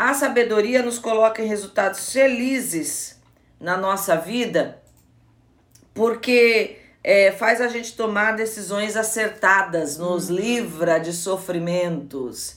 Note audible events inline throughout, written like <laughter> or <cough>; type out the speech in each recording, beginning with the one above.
a sabedoria nos coloca em resultados felizes na nossa vida, porque é, faz a gente tomar decisões acertadas, nos livra de sofrimentos.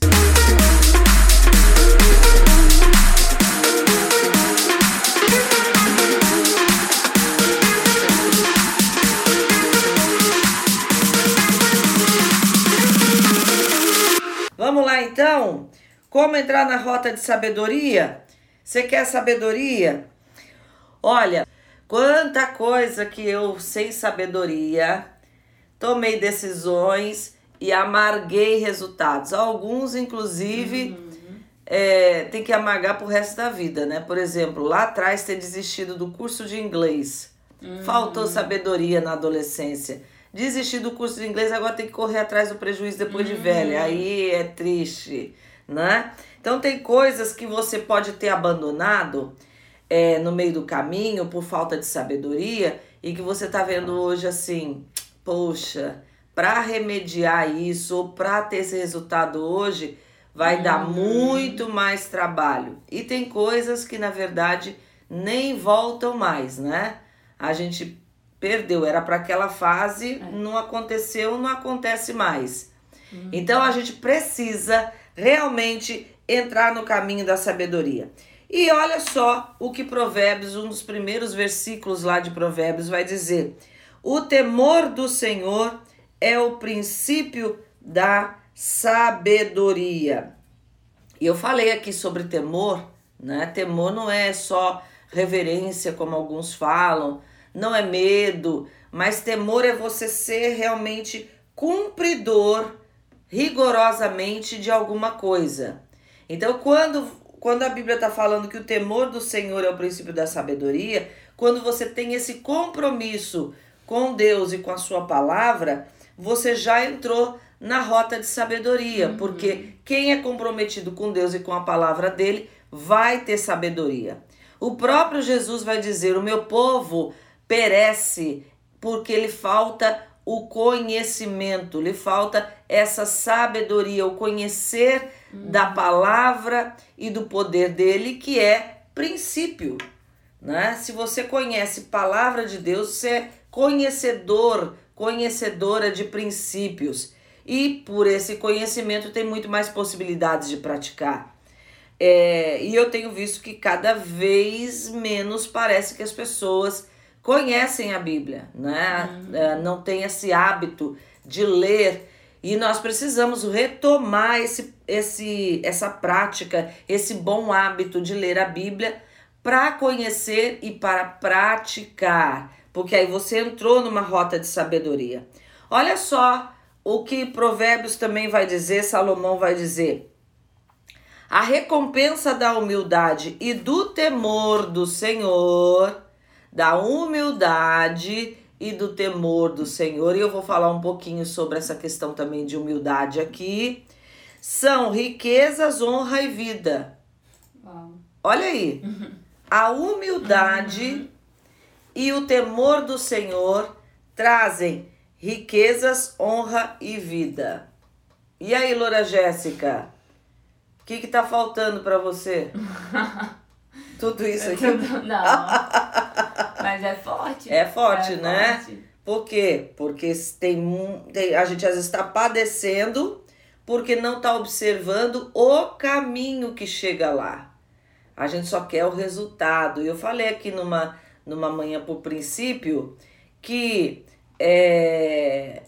Vamos lá então? Como entrar na rota de sabedoria? Você quer sabedoria? Olha, quanta coisa que eu sem sabedoria tomei decisões e amarguei resultados. Alguns, inclusive, uhum. é, tem que amargar pro resto da vida, né? Por exemplo, lá atrás ter desistido do curso de inglês. Uhum. Faltou sabedoria na adolescência. Desistir do curso de inglês, agora tem que correr atrás do prejuízo depois uhum. de velha. Aí é triste né? Então tem coisas que você pode ter abandonado é, no meio do caminho por falta de sabedoria e que você tá vendo hoje assim, poxa, para remediar isso ou para ter esse resultado hoje vai uhum. dar muito mais trabalho. E tem coisas que na verdade nem voltam mais, né? A gente perdeu, era para aquela fase, é. não aconteceu, não acontece mais. Uhum. Então a gente precisa realmente entrar no caminho da sabedoria. E olha só o que Provérbios, um dos primeiros versículos lá de Provérbios, vai dizer: O temor do Senhor é o princípio da sabedoria. E eu falei aqui sobre temor, né? Temor não é só reverência, como alguns falam, não é medo, mas temor é você ser realmente cumpridor rigorosamente de alguma coisa. Então, quando, quando a Bíblia está falando que o temor do Senhor é o princípio da sabedoria, quando você tem esse compromisso com Deus e com a sua palavra, você já entrou na rota de sabedoria, uhum. porque quem é comprometido com Deus e com a palavra dele vai ter sabedoria. O próprio Jesus vai dizer: O meu povo perece porque lhe falta o conhecimento, lhe falta essa sabedoria, o conhecer hum. da palavra e do poder dele, que é princípio. Né? Se você conhece palavra de Deus, você é conhecedor, conhecedora de princípios. E por esse conhecimento tem muito mais possibilidades de praticar. É, e eu tenho visto que cada vez menos parece que as pessoas conhecem a Bíblia, né? Uhum. não tem esse hábito de ler. E nós precisamos retomar esse, esse, essa prática, esse bom hábito de ler a Bíblia para conhecer e para praticar, porque aí você entrou numa rota de sabedoria. Olha só o que Provérbios também vai dizer, Salomão vai dizer. A recompensa da humildade e do temor do Senhor da humildade e do temor do Senhor. E eu vou falar um pouquinho sobre essa questão também de humildade aqui. São riquezas, honra e vida. Uau. Olha aí. A humildade uhum. e o temor do Senhor trazem riquezas, honra e vida. E aí, Loura Jéssica? O que, que tá faltando para você? <laughs> Tudo isso aqui? Tudo, não. <laughs> Mas é forte. É forte, é né? Forte. Por quê? Porque tem, tem, a gente às vezes está padecendo porque não está observando o caminho que chega lá. A gente só quer o resultado. E eu falei aqui numa, numa manhã por princípio que é,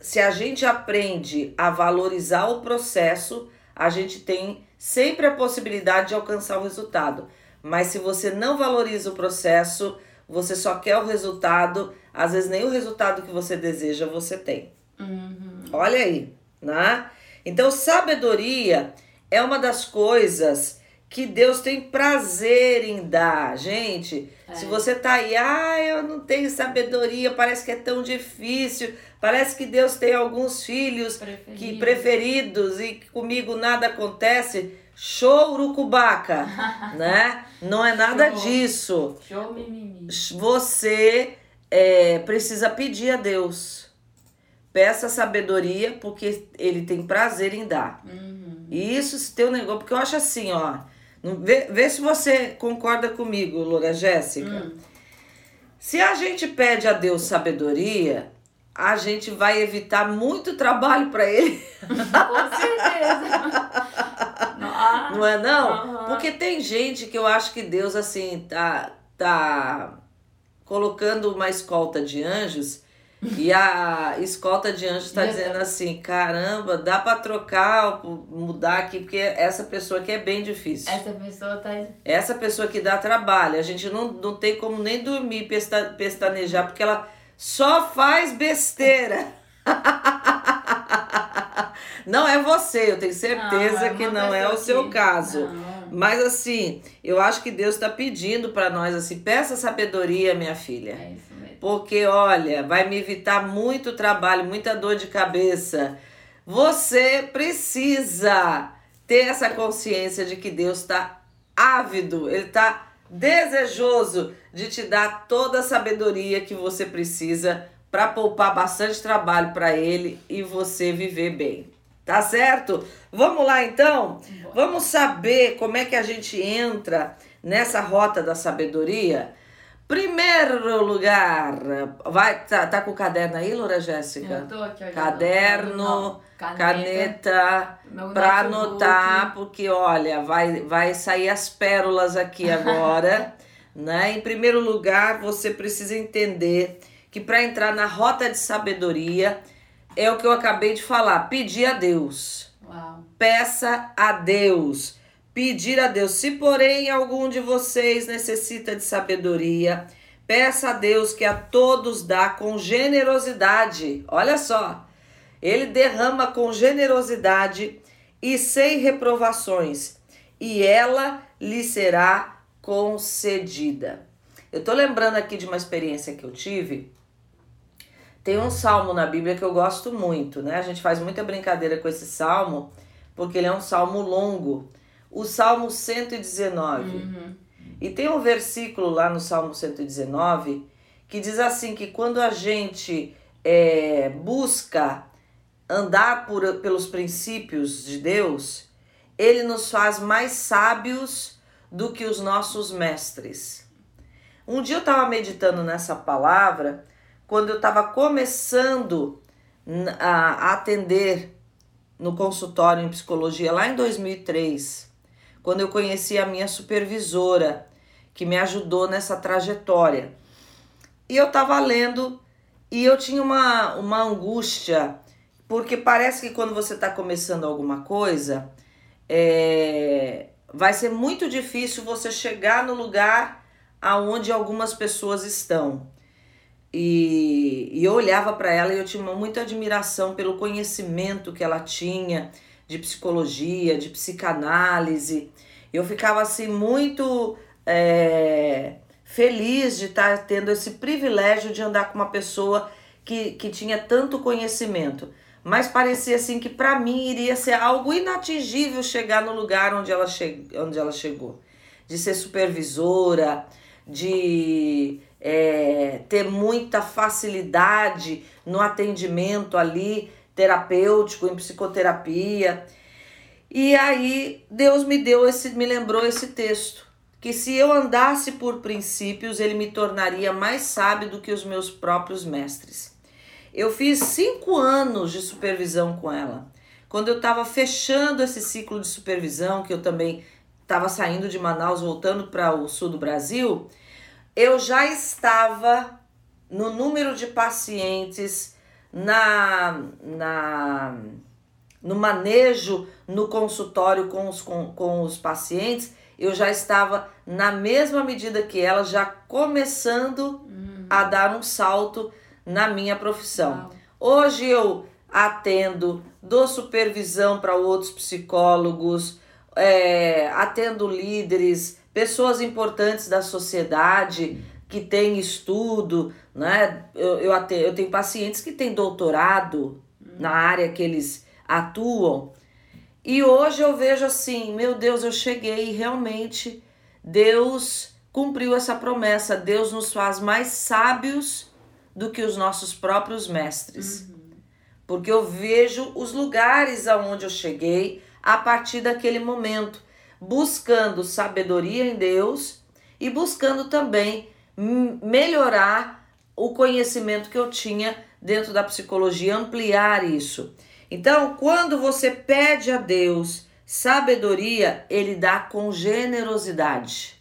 se a gente aprende a valorizar o processo, a gente tem sempre a possibilidade de alcançar o resultado. Mas se você não valoriza o processo, você só quer o resultado, às vezes nem o resultado que você deseja você tem. Uhum. Olha aí, né? Então, sabedoria é uma das coisas que Deus tem prazer em dar. Gente, é. se você tá aí, ah, eu não tenho sabedoria, parece que é tão difícil, parece que Deus tem alguns filhos Preferido. que preferidos e comigo nada acontece. Show urucubaca, <laughs> né? Não é nada Show. disso. Show mimimi. Você é, precisa pedir a Deus. Peça sabedoria, porque ele tem prazer em dar. Uhum. E isso se tem um negócio, porque eu acho assim, ó. Vê, vê se você concorda comigo, Loura Jéssica. Hum. Se a gente pede a Deus sabedoria, a gente vai evitar muito trabalho para ele. Com certeza. <laughs> Não é não? Aham. Porque tem gente que eu acho que Deus assim tá tá colocando uma escolta de anjos e a escolta de anjos tá Verdade. dizendo assim, caramba, dá para trocar, mudar aqui porque essa pessoa aqui é bem difícil. Essa pessoa tá. Essa pessoa que dá trabalho, a gente não, não tem como nem dormir, pesta, pestanejar, porque ela só faz besteira. Não é você, eu tenho certeza Não, é que não é o seu caso. Não. Mas assim, eu acho que Deus está pedindo para nós assim, peça sabedoria, minha filha. É isso mesmo. Porque, olha, vai me evitar muito trabalho, muita dor de cabeça. Você precisa ter essa consciência de que Deus está ávido, Ele está desejoso de te dar toda a sabedoria que você precisa para poupar bastante trabalho para Ele e você viver bem. Tá certo? Vamos lá então? Vamos saber como é que a gente entra nessa rota da sabedoria? Primeiro lugar, vai, tá, tá com o caderno aí, Loura Jéssica? Eu tô aqui. Caderno, Não, caneta, pra notebook. anotar, porque olha, vai, vai sair as pérolas aqui <laughs> agora, né? Em primeiro lugar, você precisa entender que para entrar na rota de sabedoria é o que eu acabei de falar, pedir a Deus. Uau. Peça a Deus. Pedir a Deus. Se, porém, algum de vocês necessita de sabedoria, peça a Deus que a todos dá com generosidade. Olha só. Ele derrama com generosidade e sem reprovações, e ela lhe será concedida. Eu tô lembrando aqui de uma experiência que eu tive. Tem um salmo na Bíblia que eu gosto muito, né? A gente faz muita brincadeira com esse salmo, porque ele é um salmo longo. O Salmo 119. Uhum. E tem um versículo lá no Salmo 119 que diz assim: que quando a gente é, busca andar por, pelos princípios de Deus, ele nos faz mais sábios do que os nossos mestres. Um dia eu estava meditando nessa palavra quando eu estava começando a atender no consultório em psicologia lá em 2003, quando eu conheci a minha supervisora, que me ajudou nessa trajetória. E eu estava lendo e eu tinha uma, uma angústia, porque parece que quando você está começando alguma coisa, é, vai ser muito difícil você chegar no lugar aonde algumas pessoas estão. E, e eu olhava para ela e eu tinha muita admiração pelo conhecimento que ela tinha de psicologia, de psicanálise. Eu ficava assim muito é, feliz de estar tendo esse privilégio de andar com uma pessoa que, que tinha tanto conhecimento. Mas parecia assim que para mim iria ser algo inatingível chegar no lugar onde ela, che onde ela chegou. De ser supervisora, de é, ter muita facilidade no atendimento ali terapêutico, em psicoterapia. E aí Deus me deu esse, me lembrou esse texto, que se eu andasse por princípios, ele me tornaria mais sábio do que os meus próprios mestres. Eu fiz cinco anos de supervisão com ela. Quando eu estava fechando esse ciclo de supervisão, que eu também estava saindo de Manaus, voltando para o sul do Brasil, eu já estava no número de pacientes, na, na no manejo no consultório com os, com, com os pacientes, eu já estava na mesma medida que ela, já começando a dar um salto na minha profissão. Uau. Hoje eu atendo, dou supervisão para outros psicólogos, é, atendo líderes, pessoas importantes da sociedade que têm estudo, né? Eu, eu, atendo, eu tenho pacientes que têm doutorado na área que eles atuam. E hoje eu vejo assim, meu Deus, eu cheguei e realmente Deus cumpriu essa promessa. Deus nos faz mais sábios do que os nossos próprios mestres. Porque eu vejo os lugares aonde eu cheguei, a partir daquele momento, buscando sabedoria em Deus e buscando também melhorar o conhecimento que eu tinha dentro da psicologia, ampliar isso. Então, quando você pede a Deus sabedoria, ele dá com generosidade.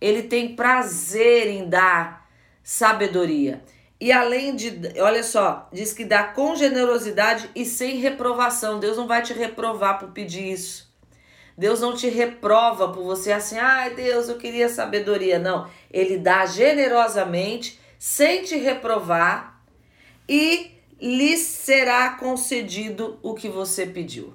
Ele tem prazer em dar sabedoria. E além de, olha só, diz que dá com generosidade e sem reprovação. Deus não vai te reprovar por pedir isso. Deus não te reprova por você assim, ai Deus, eu queria sabedoria. Não, ele dá generosamente, sem te reprovar e lhe será concedido o que você pediu.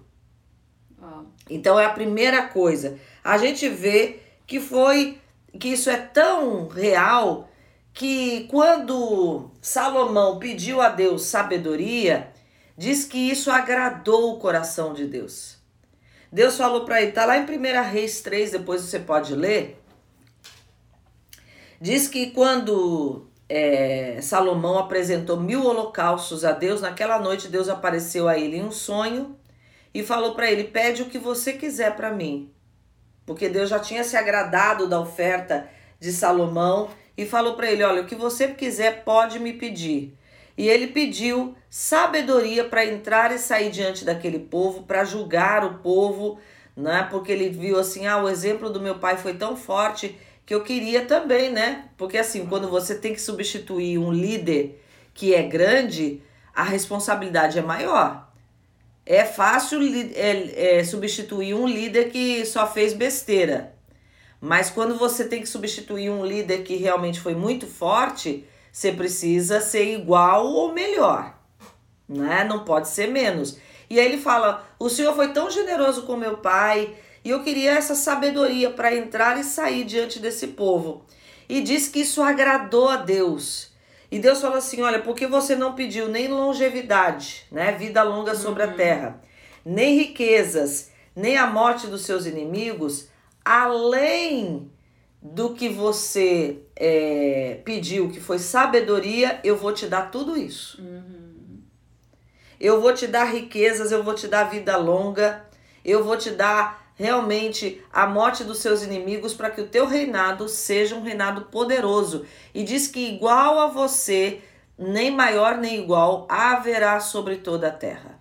Então é a primeira coisa. A gente vê que foi que isso é tão real que quando Salomão pediu a Deus sabedoria, diz que isso agradou o coração de Deus. Deus falou para ele, tá lá em 1 Reis 3, depois você pode ler. Diz que quando é, Salomão apresentou mil holocaustos a Deus, naquela noite Deus apareceu a ele em um sonho e falou para ele: Pede o que você quiser para mim. Porque Deus já tinha se agradado da oferta de Salomão e falou para ele: Olha, o que você quiser pode me pedir. E ele pediu sabedoria para entrar e sair diante daquele povo, para julgar o povo, né? Porque ele viu assim: ah, o exemplo do meu pai foi tão forte que eu queria também, né? Porque assim, quando você tem que substituir um líder que é grande, a responsabilidade é maior. É fácil é, é, substituir um líder que só fez besteira. Mas quando você tem que substituir um líder que realmente foi muito forte, você precisa ser igual ou melhor, né? Não pode ser menos. E aí ele fala: "O Senhor foi tão generoso com meu pai, e eu queria essa sabedoria para entrar e sair diante desse povo". E diz que isso agradou a Deus. E Deus falou assim: "Olha, porque você não pediu nem longevidade, né, vida longa sobre uhum. a terra, nem riquezas, nem a morte dos seus inimigos, além do que você é, pediu, que foi sabedoria, eu vou te dar tudo isso. Uhum. Eu vou te dar riquezas, eu vou te dar vida longa, eu vou te dar realmente a morte dos seus inimigos para que o teu reinado seja um reinado poderoso. E diz que igual a você, nem maior nem igual, haverá sobre toda a terra.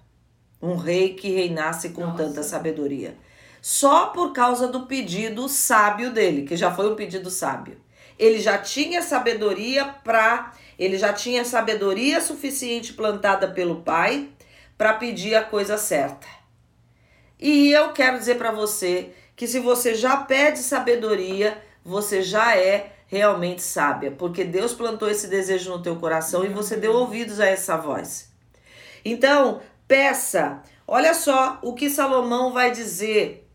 Um rei que reinasse com Nossa. tanta sabedoria só por causa do pedido sábio dele, que já foi um pedido sábio. Ele já tinha sabedoria para, ele já tinha sabedoria suficiente plantada pelo pai para pedir a coisa certa. E eu quero dizer para você que se você já pede sabedoria, você já é realmente sábia, porque Deus plantou esse desejo no teu coração e você deu ouvidos a essa voz. Então, peça. Olha só o que Salomão vai dizer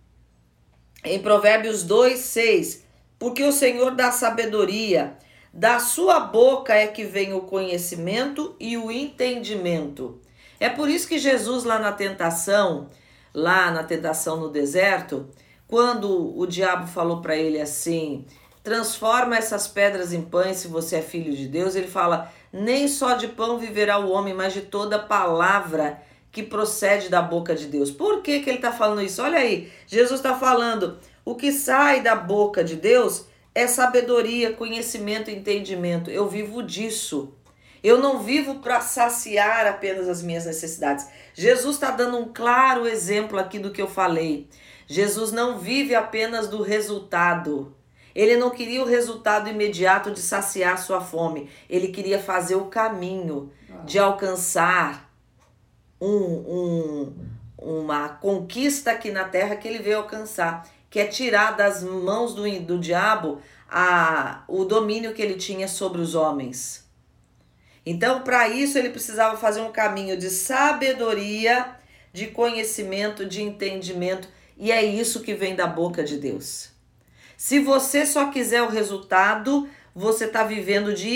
em Provérbios 2, 6. Porque o Senhor dá sabedoria, da sua boca é que vem o conhecimento e o entendimento. É por isso que Jesus, lá na tentação, lá na tentação no deserto, quando o diabo falou para ele assim: transforma essas pedras em pães se você é filho de Deus, ele fala: nem só de pão viverá o homem, mas de toda palavra que procede da boca de Deus. Por que, que ele está falando isso? Olha aí, Jesus está falando: o que sai da boca de Deus é sabedoria, conhecimento, entendimento. Eu vivo disso. Eu não vivo para saciar apenas as minhas necessidades. Jesus está dando um claro exemplo aqui do que eu falei. Jesus não vive apenas do resultado. Ele não queria o resultado imediato de saciar sua fome. Ele queria fazer o caminho de alcançar um, um, uma conquista aqui na terra que ele veio alcançar, que é tirar das mãos do, do diabo a, o domínio que ele tinha sobre os homens. Então, para isso, ele precisava fazer um caminho de sabedoria, de conhecimento, de entendimento, e é isso que vem da boca de Deus. Se você só quiser o resultado, você está vivendo de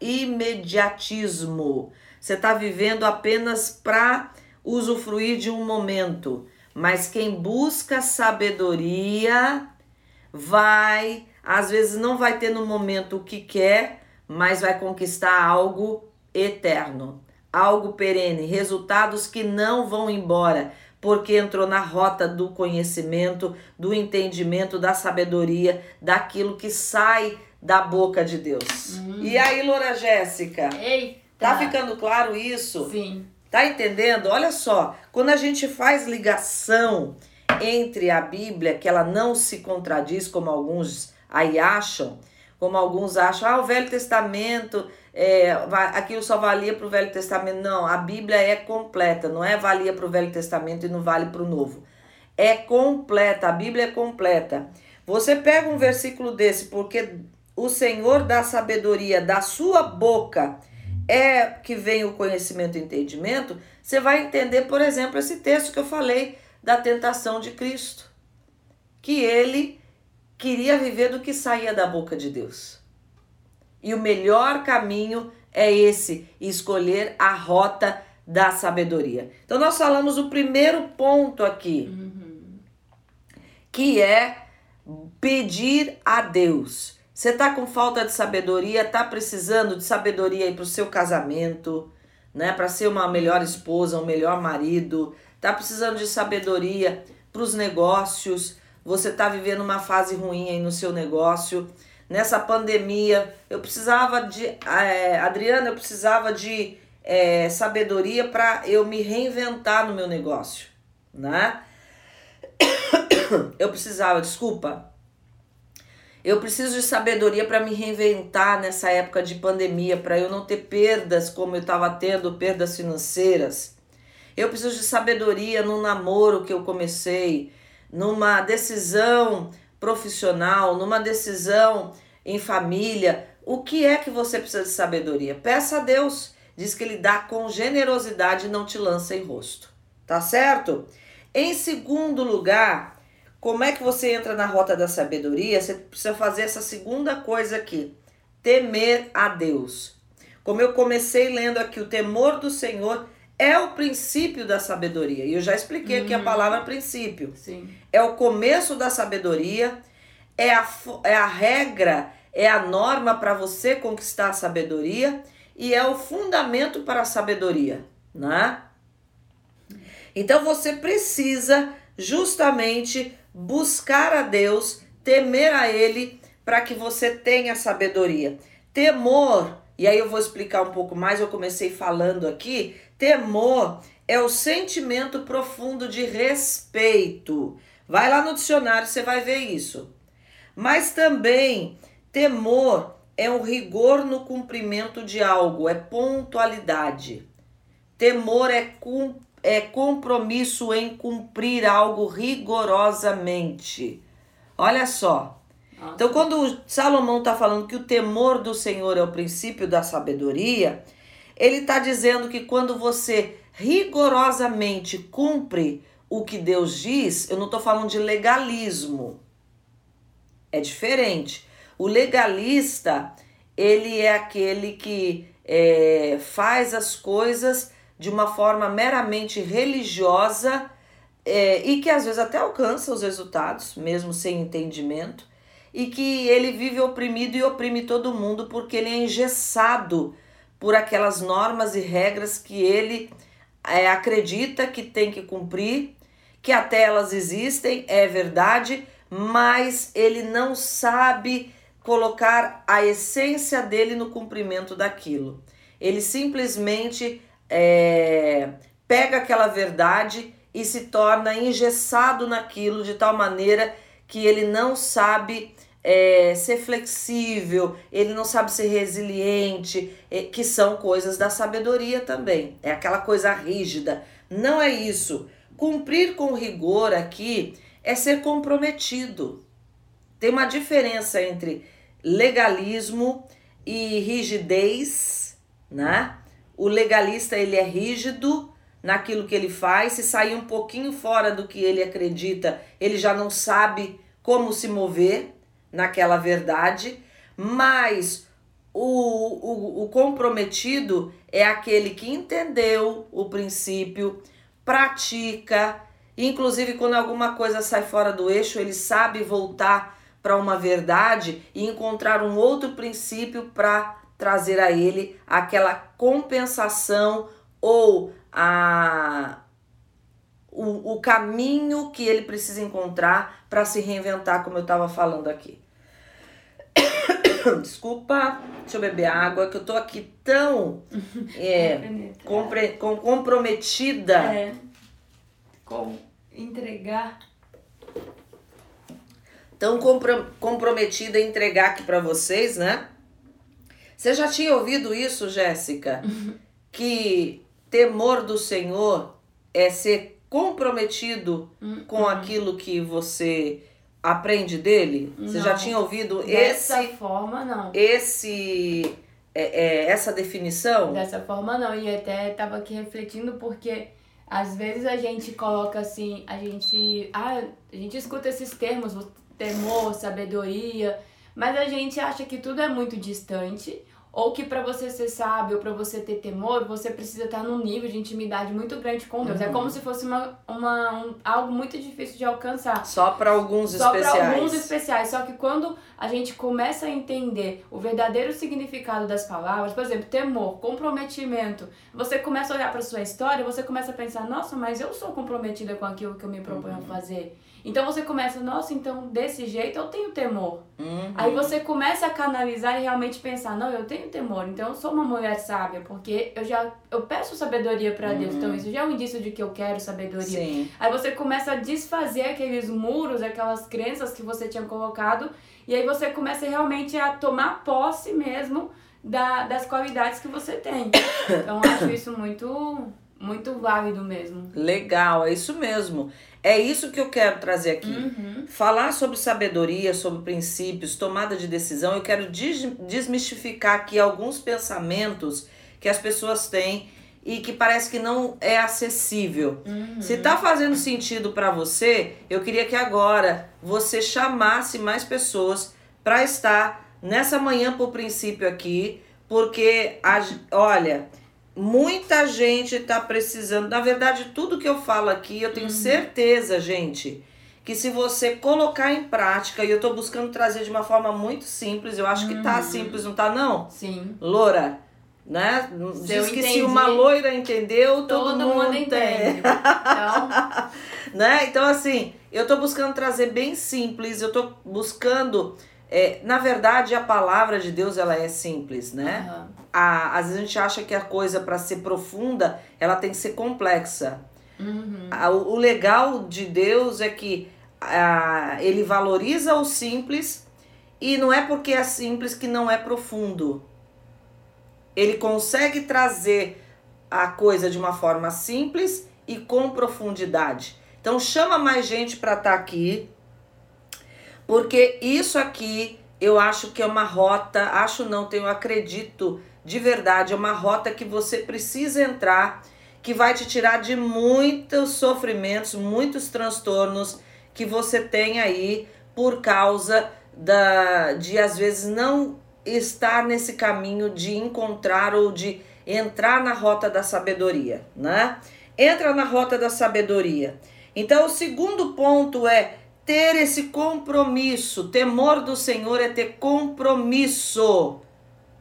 imediatismo. Você está vivendo apenas para usufruir de um momento. Mas quem busca sabedoria vai, às vezes não vai ter no momento o que quer, mas vai conquistar algo eterno, algo perene, resultados que não vão embora. porque entrou na rota do conhecimento, do entendimento, da sabedoria, daquilo que sai da boca de Deus. Hum. E aí, Loura Jéssica? Eita. Tá ficando claro isso? Sim. Tá entendendo? Olha só, quando a gente faz ligação entre a Bíblia, que ela não se contradiz, como alguns aí acham, como alguns acham, ah, o Velho Testamento, é, aquilo só valia para o Velho Testamento. Não, a Bíblia é completa, não é valia para o Velho Testamento e não vale para o Novo. É completa, a Bíblia é completa. Você pega um versículo desse, porque o Senhor dá sabedoria da sua boca é que vem o conhecimento e entendimento, você vai entender, por exemplo, esse texto que eu falei da tentação de Cristo, que ele queria viver do que saía da boca de Deus. E o melhor caminho é esse, escolher a rota da sabedoria. Então nós falamos o primeiro ponto aqui, Uhum. que é pedir a Deus. Você tá com falta de sabedoria, tá precisando de sabedoria aí pro seu casamento, né, para ser uma melhor esposa, um melhor marido, tá precisando de sabedoria para os negócios. Você tá vivendo uma fase ruim aí no seu negócio. Nessa pandemia, eu precisava de. É, Adriana, eu precisava de é, sabedoria para eu me reinventar no meu negócio, né? <coughs> Eu precisava, desculpa. Eu preciso de sabedoria para me reinventar nessa época de pandemia, para eu não ter perdas como eu estava tendo, perdas financeiras. Eu preciso de sabedoria no namoro que eu comecei, numa decisão profissional, numa decisão em família. O que é que você precisa de sabedoria? Peça a Deus. Diz que ele dá com generosidade e não te lança em rosto. Tá certo? Em segundo lugar, como é que você entra na rota da sabedoria? Você precisa fazer essa segunda coisa aqui: temer a Deus. Como eu comecei lendo aqui, o temor do Senhor é o princípio da sabedoria. E eu já expliquei aqui a palavra princípio. Sim. É o começo da sabedoria, é a, é a regra, é a norma para você conquistar a sabedoria e é o fundamento para a sabedoria, né? Então você precisa justamente buscar a Deus, temer a Ele, para que você tenha sabedoria. Temor, e aí eu vou explicar um pouco mais, eu comecei falando aqui. Temor é o sentimento profundo de respeito. Vai lá no dicionário, você vai ver isso. Mas também, temor é um rigor no cumprimento de algo, é pontualidade. Temor é, cum, é compromisso em cumprir algo rigorosamente. Olha só. Nossa. Então, quando Salomão está falando que o temor do Senhor é o princípio da sabedoria, ele está dizendo que quando você rigorosamente cumpre o que Deus diz, eu não estou falando de legalismo. É diferente. O legalista, ele é aquele que é, faz as coisas de uma forma meramente religiosa é, e que às vezes até alcança os resultados, mesmo sem entendimento, e que ele vive oprimido e oprime todo mundo porque ele é engessado por aquelas normas e regras que ele é, acredita que tem que cumprir, que até elas existem, é verdade, mas ele não sabe colocar a essência dele no cumprimento daquilo. Ele simplesmente é, pega aquela verdade e se torna engessado naquilo de tal maneira que ele não sabe é, ser flexível, ele não sabe ser resiliente, é, que são coisas da sabedoria também. É aquela coisa rígida. Não é isso. Cumprir com rigor aqui é ser comprometido. Tem uma diferença entre legalismo e rigidez, né? O legalista ele é rígido naquilo que ele faz, se sair um pouquinho fora do que ele acredita, ele já não sabe como se mover naquela verdade, mas o, o, o comprometido é aquele que entendeu o princípio, pratica, inclusive quando alguma coisa sai fora do eixo, ele sabe voltar para uma verdade e encontrar um outro princípio para trazer a ele aquela compensação ou a o, o caminho que ele precisa encontrar para se reinventar, como eu estava falando aqui. <coughs> Desculpa, deixa eu beber água, que eu tô aqui tão <laughs> é, compre, com, comprometida. É, com entregar. Tão compro, comprometida em entregar aqui para vocês, né? Você já tinha ouvido isso, Jéssica? <laughs> que temor do Senhor é ser comprometido Hum, com hum. aquilo que você aprende dele? Você já Não. tinha ouvido Dessa esse, forma, não. esse é, é, essa definição? Dessa forma, não. E até tava aqui refletindo porque às vezes a gente coloca assim, a gente. Ah, a gente escuta esses termos, temor, sabedoria, mas a gente acha que tudo é muito distante. Ou que pra você ser sábio, pra você ter temor, você precisa estar num nível de intimidade muito grande com Deus. É Uhum. como se fosse uma, uma, um- algo muito difícil de alcançar. Só para alguns Só para especiais. alguns especiais. Só que quando a gente começa a entender o verdadeiro significado das palavras, por exemplo, temor, comprometimento, você começa a olhar para sua história, você começa a pensar, nossa, mas eu sou comprometida com aquilo que eu me proponho Uhum. a fazer. Então você começa, nossa, então desse jeito eu tenho temor. Uhum. Aí você começa a canalizar e realmente pensar, não, eu tenho temor, então eu sou uma mulher sábia, porque eu já eu peço sabedoria para Deus. Então isso já é um indício de que eu quero sabedoria. Sim. Aí você começa a desfazer aqueles muros, aquelas crenças que você tinha colocado, e aí você começa realmente a tomar posse mesmo da, das qualidades que você tem. Então eu acho isso muito, muito válido mesmo. Legal, é isso mesmo. É isso que eu quero trazer aqui. Uhum. Falar sobre sabedoria, sobre princípios, tomada de decisão, eu quero des- desmistificar aqui alguns pensamentos que as pessoas têm e que parece que não é acessível. Uhum. Se tá fazendo sentido para você, eu queria que agora você chamasse mais pessoas para estar nessa manhã por princípio aqui, porque a, olha, muita gente tá precisando. Na verdade, tudo que eu falo aqui, eu tenho certeza, gente, que se você colocar em prática, e eu tô buscando trazer de uma forma muito simples, eu acho que tá Uhum. simples, não tá não? Sim. Loura, né? Se eu Diz que se entendi, uma loira entendeu, todo, Todo, mundo, mundo entende. <laughs> Então, né? Então, assim, eu tô buscando trazer bem simples, eu tô buscando. É, na verdade, a palavra de Deus ela é simples, né? aham. A, às vezes a gente acha que a coisa para ser profunda ela tem que ser complexa. Uhum. A- o o legal de Deus é que ah, ele valoriza o simples e não é porque é simples que não é profundo. Ele consegue trazer a coisa de uma forma simples e com profundidade. Então chama mais gente para estar aqui, porque isso aqui eu acho que é uma rota, acho não, tenho acredito de verdade, é uma rota que você precisa entrar, que vai te tirar de muitos sofrimentos, muitos transtornos que você tem aí por causa da de às vezes não estar nesse caminho de encontrar ou de entrar na rota da sabedoria, né? Entra na rota da sabedoria. Então, o segundo ponto é ter esse compromisso. Temor do Senhor é ter compromisso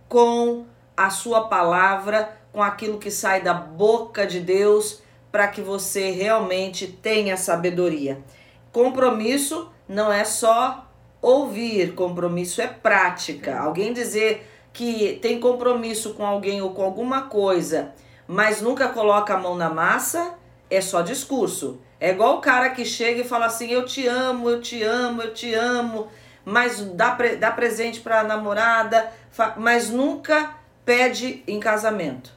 com a sua palavra, com aquilo que sai da boca de Deus, para que você realmente tenha sabedoria. Compromisso não é só ouvir, compromisso é prática. Alguém dizer que tem compromisso com alguém ou com alguma coisa, mas nunca coloca a mão na massa, é só discurso. É igual o cara que chega e fala assim: Eu te amo, eu te amo, eu te amo, mas dá, pre dá presente pra namorada, fa- mas nunca pede em casamento.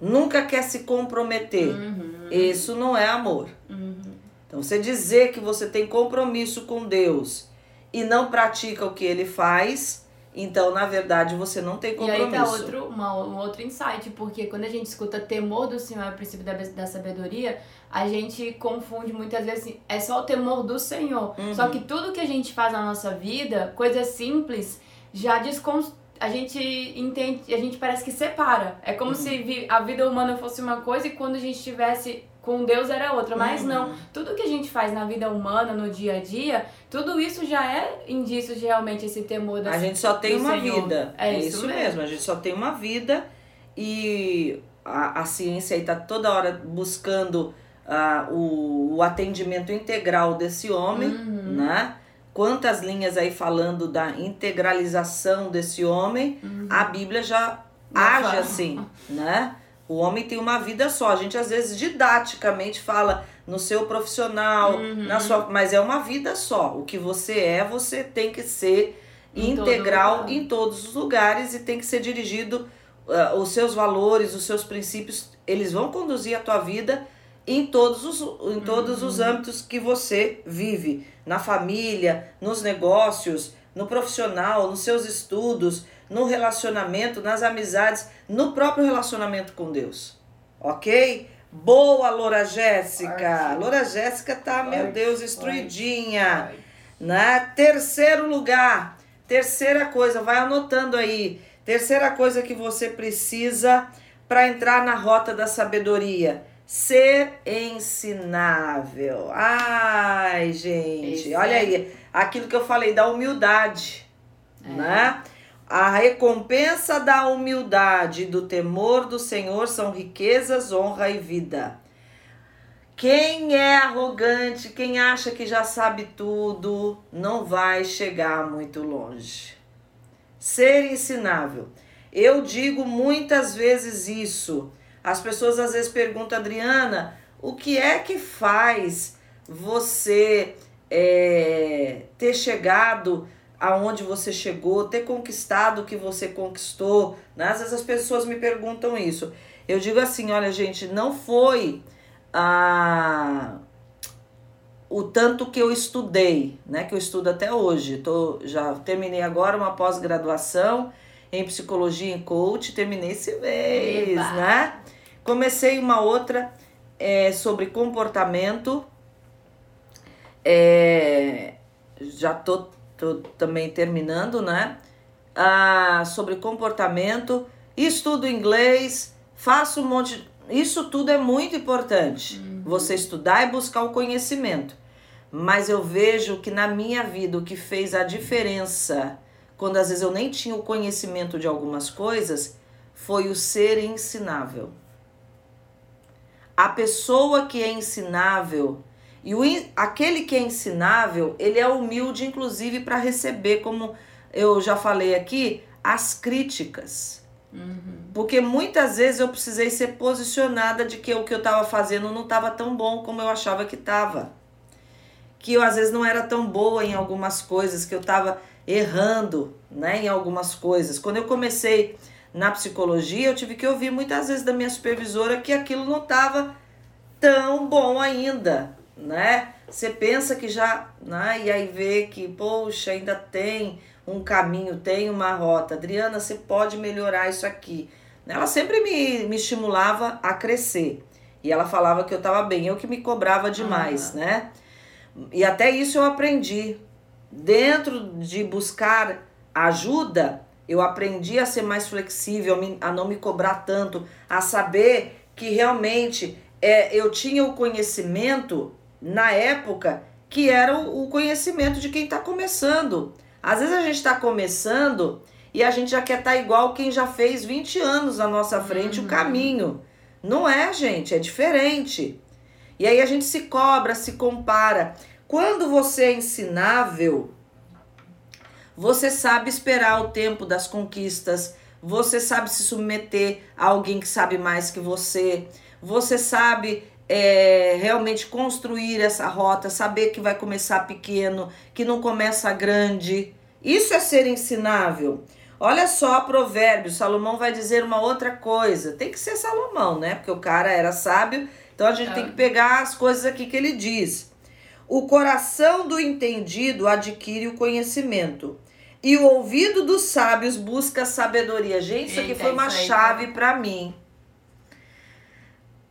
Nunca quer se comprometer. Uhum. Isso não é amor. Uhum. Então, você dizer que você tem compromisso com Deus e não pratica o que ele faz, então, na verdade, você não tem E compromisso. aí tá outro, uma, um outro insight, porque quando a gente escuta temor do Senhor é o princípio da, da sabedoria, a gente confunde muitas vezes assim, é só o temor do Senhor. Uhum. Só que tudo que a gente faz na nossa vida, coisas simples, já descon... a gente entende, a gente parece que separa. É como Uhum. se a vida humana fosse uma coisa e quando a gente estivesse com Deus era outra, mas Uhum. não. Tudo que a gente faz na vida humana, no dia a dia, tudo isso já é indício de realmente esse temor da A gente só tem uma Senhor. vida. É É isso isso mesmo. mesmo. A gente só tem uma vida e a, a ciência aí tá toda hora buscando uh, o, o atendimento integral desse homem, Uhum. né? Quantas linhas aí falando da integralização desse homem, a Bíblia já Já age fala. assim, né? O homem tem uma vida só. A gente às vezes didaticamente fala no seu profissional, Uhum. na sua, mas é uma vida só. O que você é, você tem que ser Em todo integral lugar. em todos os lugares e tem que ser dirigido ah, os seus valores, os seus princípios, eles vão conduzir a tua vida em todos os, em todos os âmbitos que você vive, na família, nos negócios, no profissional, nos seus estudos, no relacionamento, nas amizades, no próprio relacionamento com Deus. OK? Boa, Loura Jéssica. Loura Jéssica tá, meu Deus, instruidinha. Né? Terceiro lugar, terceira coisa, vai anotando aí. Terceira coisa que você precisa para entrar na rota da sabedoria. Ser ensinável. Ai, gente, Esse olha é- aí. Aquilo que eu falei da humildade, É. né? A recompensa da humildade e do temor do Senhor são riquezas, honra e vida. Quem é arrogante, quem acha que já sabe tudo, não vai chegar muito longe. Ser ensinável. Eu digo muitas vezes isso. As pessoas às vezes perguntam, Adriana, o que é que faz você é, ter chegado aonde você chegou, ter conquistado o que você conquistou? Né? Às vezes as pessoas me perguntam isso. Eu digo assim, olha gente, não foi a o tanto que eu estudei, né, que eu estudo até hoje. Tô, já terminei agora uma pós-graduação em psicologia e coach, terminei esse mês, Eba! né? Comecei uma outra é, sobre comportamento. É, já tô, tô também terminando, né? Ah, sobre comportamento, estudo inglês, faço um monte. Isso tudo é muito importante. Você estudar e buscar o conhecimento. Mas eu vejo que na minha vida o que fez a diferença, quando às vezes eu nem tinha o conhecimento de algumas coisas, foi o ser ensinável. A pessoa que é ensinável e o, aquele que é ensinável, ele é humilde, inclusive, para receber, como eu já falei aqui, as críticas. Porque muitas vezes eu precisei ser posicionada de que o que eu estava fazendo não estava tão bom como eu achava que estava. Que eu às vezes não era tão boa em algumas coisas, que eu estava errando né, em algumas coisas. Quando eu comecei na psicologia, eu tive que ouvir muitas vezes da minha supervisora que aquilo não estava tão bom ainda, né? Você pensa que já, né? E aí vê que, poxa, ainda tem um caminho, tem uma rota. Adriana, você pode melhorar isso aqui. Ela sempre me, me estimulava a crescer. E ela falava que eu estava bem, eu que me cobrava demais, né? E até isso eu aprendi. Dentro de buscar ajuda, eu aprendi a ser mais flexível, a não me cobrar tanto, a saber que realmente é, eu tinha o conhecimento na época que era o, conhecimento de quem está começando. Às vezes a gente está começando e a gente já quer estar igual quem já fez 20 anos na nossa frente o caminho. Não é, gente, é diferente. E aí a gente se cobra, se compara. Quando você é ensinável, você sabe esperar o tempo das conquistas, você sabe se submeter a alguém que sabe mais que você, você sabe é, realmente construir essa rota, saber que vai começar pequeno, que não começa grande. Isso é ser ensinável. Olha só, Provérbios, Salomão vai dizer uma outra coisa. Tem que ser Salomão, né? Porque o cara era sábio, então a gente É. tem que pegar as coisas aqui que ele diz. O coração do entendido adquire o conhecimento. E o ouvido dos sábios busca a sabedoria. Gente, isso aqui Eita, foi uma isso aí chave para mim.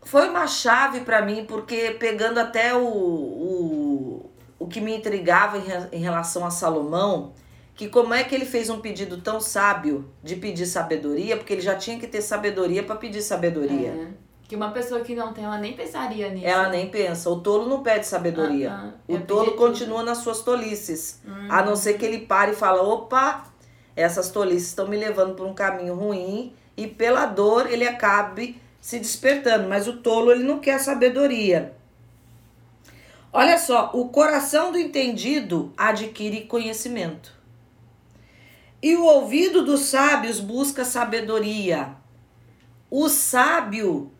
Foi uma chave para mim, porque pegando até o, o, o que me intrigava em, em relação a Salomão, que como é que ele fez um pedido tão sábio de pedir sabedoria, porque ele já tinha que ter sabedoria para pedir sabedoria. É. Que uma pessoa que não tem, ela nem pensaria nisso. Ela nem pensa. O tolo não pede sabedoria. Ah, ah. o tolo continua nas suas tolices. Hum. A não ser que ele pare e fala: opa, essas tolices estão me levando por um caminho ruim. E pela dor ele acabe se despertando. Mas o tolo ele não quer sabedoria. Olha só, o coração do entendido adquire conhecimento. E o ouvido dos sábios busca sabedoria. O sábio,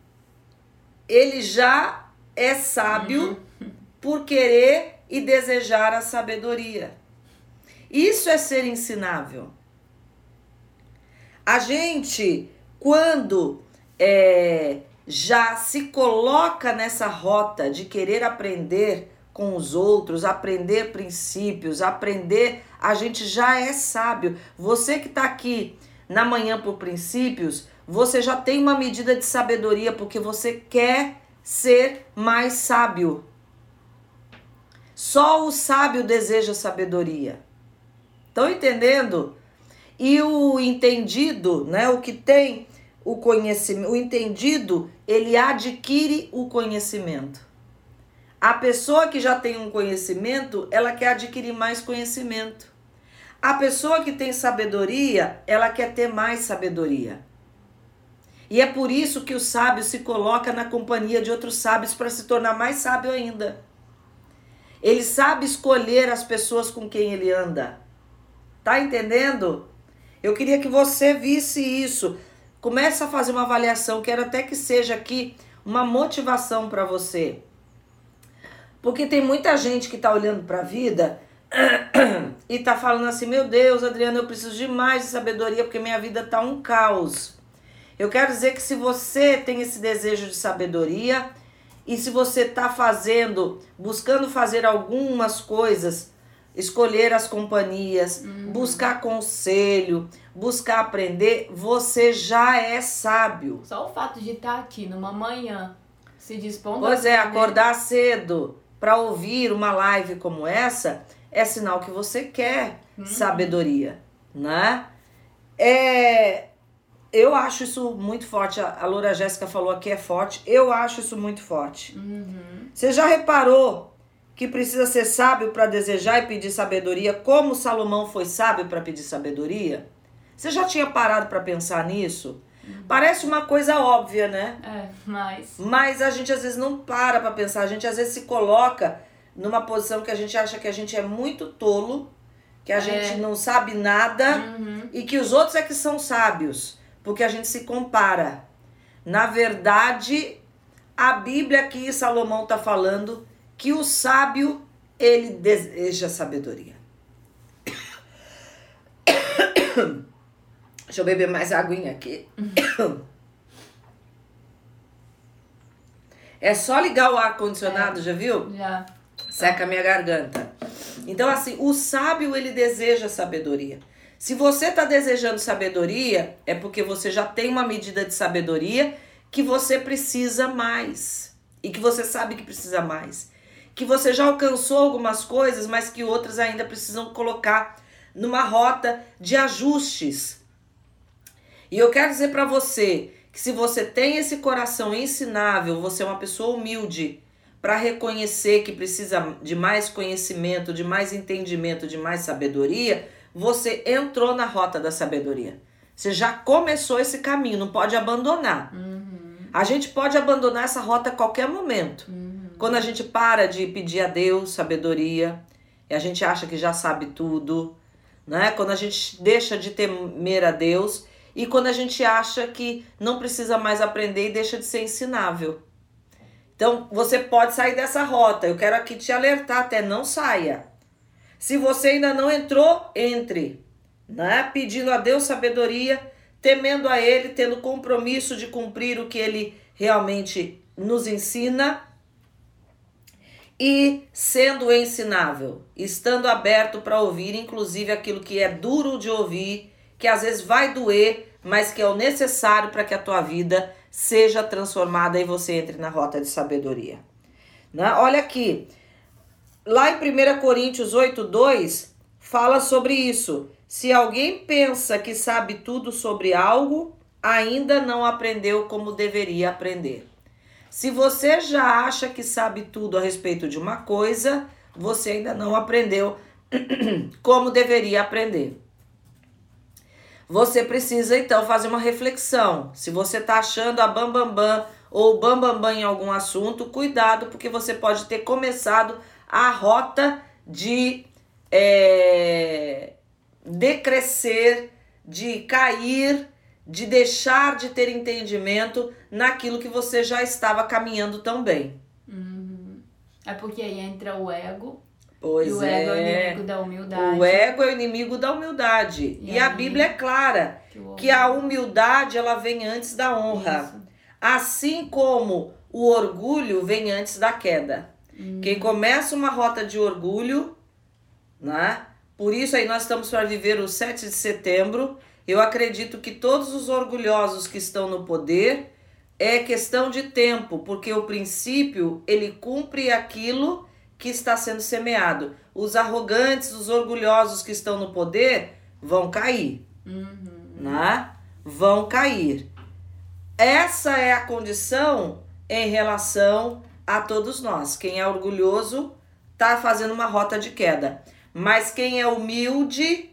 ele já é sábio uhum. por querer e desejar a sabedoria. Isso é ser ensinável. A gente, quando é, já se coloca nessa rota de querer aprender com os outros, aprender princípios, aprender, a gente já é sábio. Você que está aqui na manhã por princípios, você já tem uma medida de sabedoria porque você quer ser mais sábio. Só o sábio deseja sabedoria. Estão entendendo? E o entendido, né, o que tem o conhecimento, o entendido, ele adquire o conhecimento. A pessoa que já tem um conhecimento, ela quer adquirir mais conhecimento. A pessoa que tem sabedoria, ela quer ter mais sabedoria. E é por isso que o sábio se coloca na companhia de outros sábios para se tornar mais sábio ainda. Ele sabe escolher as pessoas com quem ele anda. Tá entendendo? Eu queria que você visse isso. Comece a fazer uma avaliação, quero até que seja aqui uma motivação para você. Porque tem muita gente que está olhando para a vida <clears throat> e está falando assim: meu Deus, Adriana, eu preciso de mais de sabedoria porque minha vida está um caos. Eu quero dizer que se você tem esse desejo de sabedoria e se você está fazendo, buscando fazer algumas coisas escolher as companhias, uhum. buscar conselho, buscar aprender, você já é sábio. Só o fato de estar aqui numa manhã se dispondo Pois é, acordar cedo para ouvir uma live como essa é sinal que você quer uhum. sabedoria, né? É, eu acho isso muito forte. A Loura Jéssica falou aqui é forte. Eu acho isso muito forte. Uhum. Você já reparou que precisa ser sábio para desejar e pedir sabedoria, como Salomão foi sábio para pedir sabedoria? Você já tinha parado para pensar nisso? Uhum. Parece uma coisa óbvia, né? É, mas. Mas a gente às vezes não para para pensar, a gente às vezes se coloca numa posição que a gente acha que a gente é muito tolo, que a é. gente não sabe nada uhum. e que os outros é que são sábios, porque a gente se compara. Na verdade, a Bíblia aqui Salomão está falando que o sábio ele deseja sabedoria. <coughs> Deixa eu beber mais aguinha aqui. <coughs> É só ligar o ar condicionado, é, já viu? Já. Seca a minha garganta. Então assim, o sábio ele deseja sabedoria. Se você está desejando sabedoria, é porque você já tem uma medida de sabedoria que você precisa mais e que você sabe que precisa mais que você já alcançou algumas coisas, mas que outras ainda precisam colocar numa rota de ajustes. E eu quero dizer para você que se você tem esse coração ensinável, você é uma pessoa humilde para reconhecer que precisa de mais conhecimento, de mais entendimento, de mais sabedoria, você entrou na rota da sabedoria. Você já começou esse caminho, não pode abandonar. Uhum. A gente pode abandonar essa rota a qualquer momento. Uhum. Quando a gente para de pedir a Deus sabedoria e a gente acha que já sabe tudo, né? Quando a gente deixa de temer a Deus e quando a gente acha que não precisa mais aprender e deixa de ser ensinável. Então, você pode sair dessa rota. Eu quero aqui te alertar até não saia. Se você ainda não entrou, entre, né? Pedindo a Deus sabedoria, temendo a ele, tendo compromisso de cumprir o que ele realmente nos ensina e sendo ensinável, estando aberto para ouvir, inclusive aquilo que é duro de ouvir, que às vezes vai doer, mas que é o necessário para que a tua vida seja transformada e você entre na rota de sabedoria. Né? Olha aqui, lá em 1 Coríntios 8, 2, fala sobre isso. Se alguém pensa que sabe tudo sobre algo, ainda não aprendeu como deveria aprender. Se você já acha que sabe tudo a respeito de uma coisa, você ainda não aprendeu <clears throat> como deveria aprender. Você precisa então fazer uma reflexão. Se você está achando a bam bam bam ou bambambam bam, bam em algum assunto, cuidado, porque você pode ter começado a rota de é, decrescer, de cair, de deixar de ter entendimento naquilo que você já estava caminhando tão bem. Uhum. É porque aí entra o ego. Pois e o é. ego é o inimigo da humildade. O ego é o inimigo da humildade. E, E a? Bíblia é clara Que que a humildade ela vem antes da honra. Isso. Assim como o orgulho vem antes da queda. Hum. Quem começa uma rota de orgulho, né? Por isso aí nós estamos para viver o 7 de setembro. Eu acredito que todos os orgulhosos que estão no poder é questão de tempo, porque o princípio ele cumpre aquilo que está sendo semeado. Os arrogantes, os orgulhosos que estão no poder vão cair Uhum. né? Vão cair. Essa é a condição em relação a todos nós. Quem é orgulhoso tá fazendo uma rota de queda, mas quem é humilde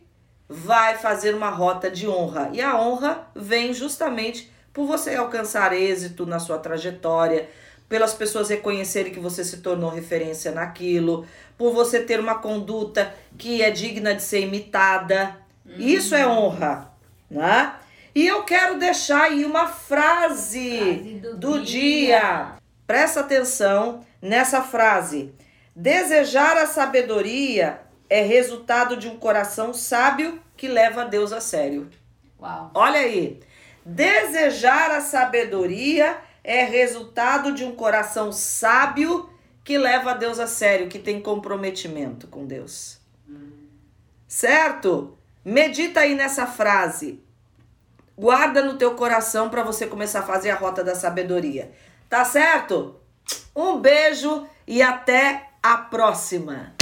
vai fazer uma rota de honra. E a honra vem justamente por você alcançar êxito na sua trajetória, pelas pessoas reconhecerem que você se tornou referência naquilo, por você ter uma conduta que é digna de ser imitada. Isso é honra, né? E eu quero deixar aí uma frase, Frase do do dia. dia. Presta atenção nessa frase. Desejar a sabedoria é resultado de um coração sábio que leva Deus a sério. Uau. Olha aí. Desejar a sabedoria é resultado de um coração sábio que leva Deus a sério, que tem comprometimento com Deus. Certo? Medita aí nessa frase. Guarda no teu coração para você começar a fazer a rota da sabedoria. Tá certo? Um beijo e até a próxima.